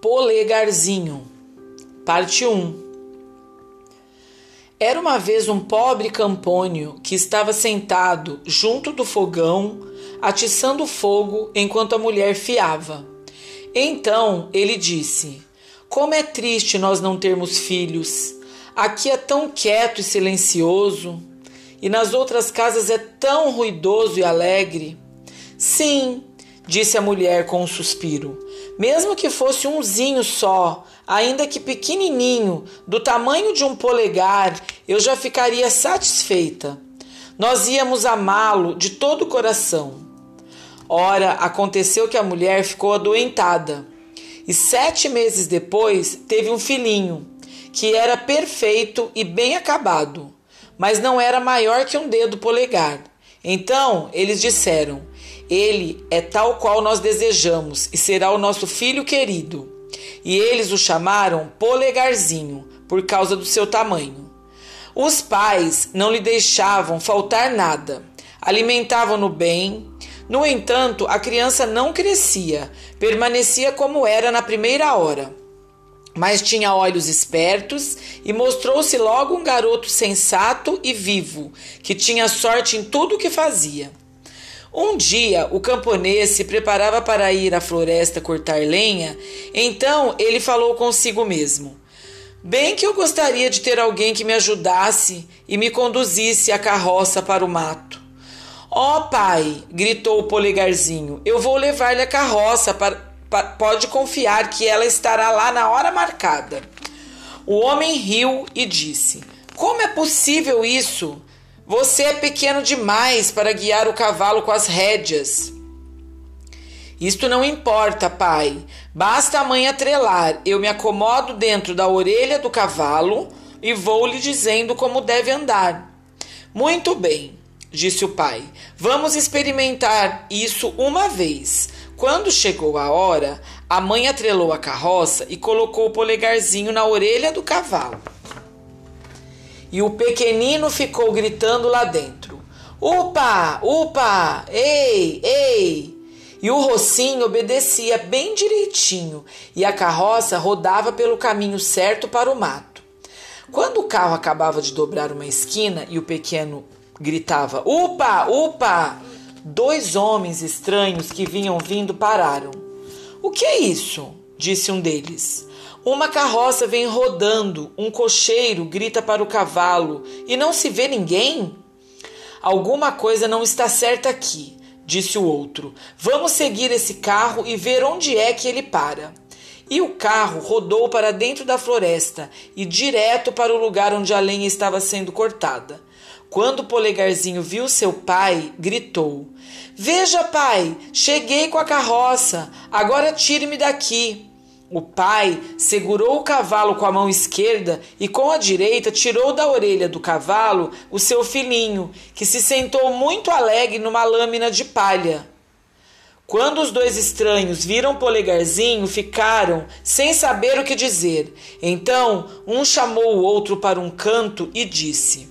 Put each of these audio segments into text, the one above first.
Polegarzinho, parte 1 Era uma vez um pobre campônio que estava sentado junto do fogão, atiçando fogo enquanto a mulher fiava. Então ele disse: Como é triste nós não termos filhos. Aqui é tão quieto e silencioso, e nas outras casas é tão ruidoso e alegre. Sim, disse a mulher com um suspiro. Mesmo que fosse umzinho só, ainda que pequenininho, do tamanho de um polegar, eu já ficaria satisfeita. Nós íamos amá-lo de todo o coração. Ora, aconteceu que a mulher ficou adoentada e sete meses depois teve um filhinho, que era perfeito e bem acabado, mas não era maior que um dedo polegar. Então eles disseram: ele é tal qual nós desejamos e será o nosso filho querido. E eles o chamaram Polegarzinho, por causa do seu tamanho. Os pais não lhe deixavam faltar nada, alimentavam-no bem. No entanto, a criança não crescia, permanecia como era na primeira hora. Mas tinha olhos espertos e mostrou-se logo um garoto sensato e vivo, que tinha sorte em tudo o que fazia. Um dia o camponês se preparava para ir à floresta cortar lenha, então ele falou consigo mesmo: Bem que eu gostaria de ter alguém que me ajudasse e me conduzisse a carroça para o mato. Ó oh, pai, gritou o polegarzinho, eu vou levar-lhe a carroça, para, para, pode confiar que ela estará lá na hora marcada. O homem riu e disse: Como é possível isso? Você é pequeno demais para guiar o cavalo com as rédeas. Isto não importa, pai. Basta a mãe atrelar. Eu me acomodo dentro da orelha do cavalo e vou lhe dizendo como deve andar. Muito bem, disse o pai. Vamos experimentar isso uma vez. Quando chegou a hora, a mãe atrelou a carroça e colocou o polegarzinho na orelha do cavalo e o pequenino ficou gritando lá dentro: Upa, upa, ei, ei! E o rocinho obedecia bem direitinho e a carroça rodava pelo caminho certo para o mato. Quando o carro acabava de dobrar uma esquina e o pequeno gritava: Upa, upa! Dois homens estranhos que vinham vindo pararam. O que é isso? disse um deles. Uma carroça vem rodando, um cocheiro grita para o cavalo e não se vê ninguém? Alguma coisa não está certa aqui, disse o outro. Vamos seguir esse carro e ver onde é que ele para. E o carro rodou para dentro da floresta e direto para o lugar onde a lenha estava sendo cortada. Quando o polegarzinho viu seu pai, gritou: Veja, pai, cheguei com a carroça, agora tire-me daqui. O pai segurou o cavalo com a mão esquerda e com a direita tirou da orelha do cavalo o seu filhinho, que se sentou muito alegre numa lâmina de palha. Quando os dois estranhos viram Polegarzinho, ficaram sem saber o que dizer. Então, um chamou o outro para um canto e disse: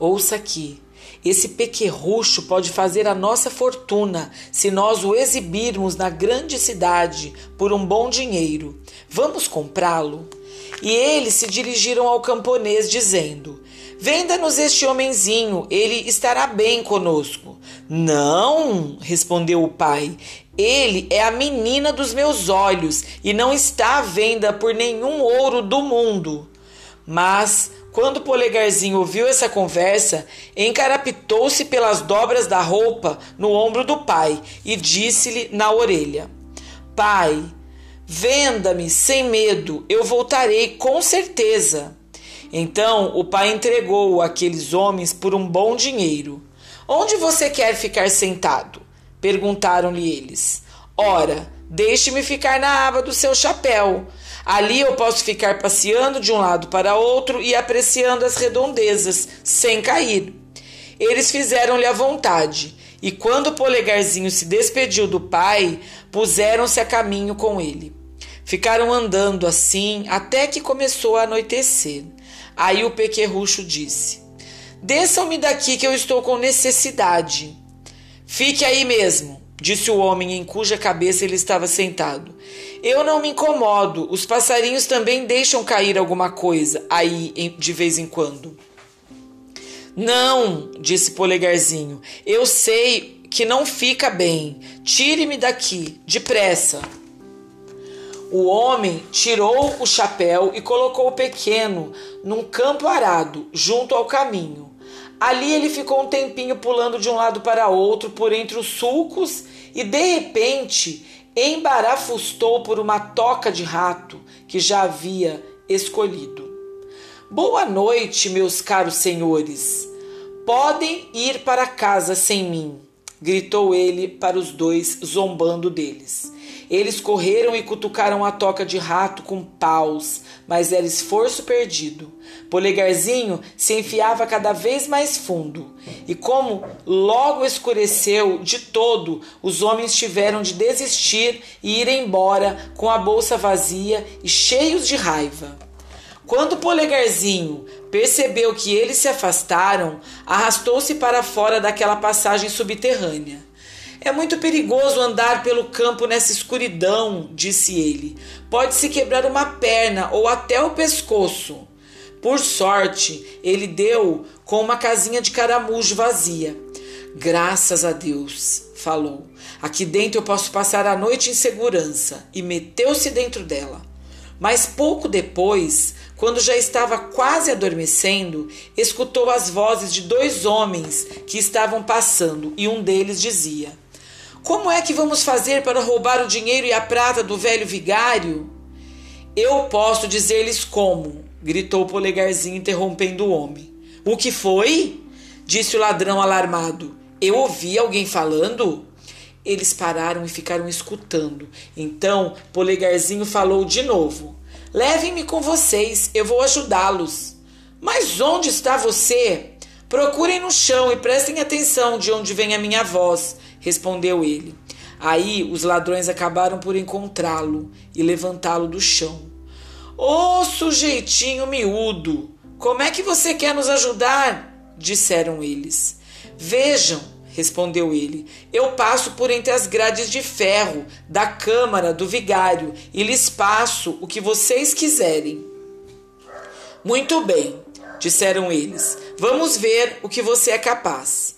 Ouça aqui. Esse pequerrucho pode fazer a nossa fortuna se nós o exibirmos na grande cidade por um bom dinheiro. Vamos comprá-lo? E eles se dirigiram ao camponês, dizendo: Venda-nos este homenzinho, ele estará bem conosco. Não, respondeu o pai, ele é a menina dos meus olhos e não está à venda por nenhum ouro do mundo. Mas quando o polegarzinho ouviu essa conversa, encarapitou-se pelas dobras da roupa no ombro do pai e disse-lhe na orelha: Pai, venda-me sem medo, eu voltarei com certeza. Então o pai entregou aqueles homens por um bom dinheiro. Onde você quer ficar sentado? perguntaram-lhe eles. Ora, deixe-me ficar na aba do seu chapéu. Ali eu posso ficar passeando de um lado para outro e apreciando as redondezas, sem cair. Eles fizeram-lhe a vontade, e quando o polegarzinho se despediu do pai, puseram-se a caminho com ele. Ficaram andando assim até que começou a anoitecer. Aí o pequerrucho disse: Desçam-me daqui que eu estou com necessidade. Fique aí mesmo, disse o homem em cuja cabeça ele estava sentado. Eu não me incomodo, os passarinhos também deixam cair alguma coisa aí de vez em quando. Não, disse Polegarzinho, eu sei que não fica bem. Tire-me daqui, depressa. O homem tirou o chapéu e colocou o pequeno num campo arado, junto ao caminho. Ali ele ficou um tempinho pulando de um lado para outro por entre os sulcos e de repente embarafustou por uma toca de rato que já havia escolhido. Boa noite, meus caros senhores. Podem ir para casa sem mim gritou ele para os dois, zombando deles. Eles correram e cutucaram a toca de rato com paus, mas era esforço perdido. Polegarzinho se enfiava cada vez mais fundo, e como logo escureceu de todo, os homens tiveram de desistir e ir embora com a bolsa vazia e cheios de raiva. Quando Polegarzinho percebeu que eles se afastaram, arrastou-se para fora daquela passagem subterrânea. É muito perigoso andar pelo campo nessa escuridão, disse ele. Pode-se quebrar uma perna ou até o pescoço. Por sorte, ele deu com uma casinha de caramujo vazia. Graças a Deus, falou. Aqui dentro eu posso passar a noite em segurança. E meteu-se dentro dela. Mas pouco depois, quando já estava quase adormecendo, escutou as vozes de dois homens que estavam passando e um deles dizia: Como é que vamos fazer para roubar o dinheiro e a prata do velho vigário? Eu posso dizer-lhes como, gritou o polegarzinho interrompendo o homem. O que foi? disse o ladrão alarmado. Eu ouvi alguém falando? Eles pararam e ficaram escutando. Então, Polegarzinho falou de novo. Levem-me com vocês, eu vou ajudá-los. Mas onde está você? Procurem no chão e prestem atenção de onde vem a minha voz, respondeu ele. Aí os ladrões acabaram por encontrá-lo e levantá-lo do chão. Ô oh, sujeitinho miúdo, como é que você quer nos ajudar? disseram eles. Vejam, respondeu ele. Eu passo por entre as grades de ferro da câmara do vigário e lhes passo o que vocês quiserem. Muito bem, disseram eles. Vamos ver o que você é capaz.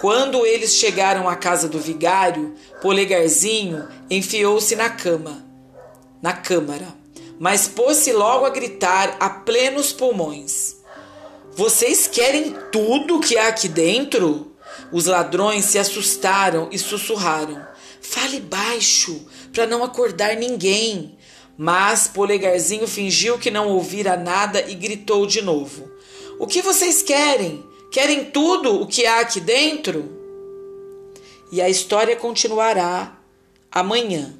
Quando eles chegaram à casa do vigário, Polegarzinho enfiou-se na cama, na câmara, mas pôs-se logo a gritar a plenos pulmões. Vocês querem tudo que há aqui dentro? Os ladrões se assustaram e sussurraram: Fale baixo, para não acordar ninguém. Mas Polegarzinho fingiu que não ouvira nada e gritou de novo: O que vocês querem? Querem tudo o que há aqui dentro? E a história continuará amanhã.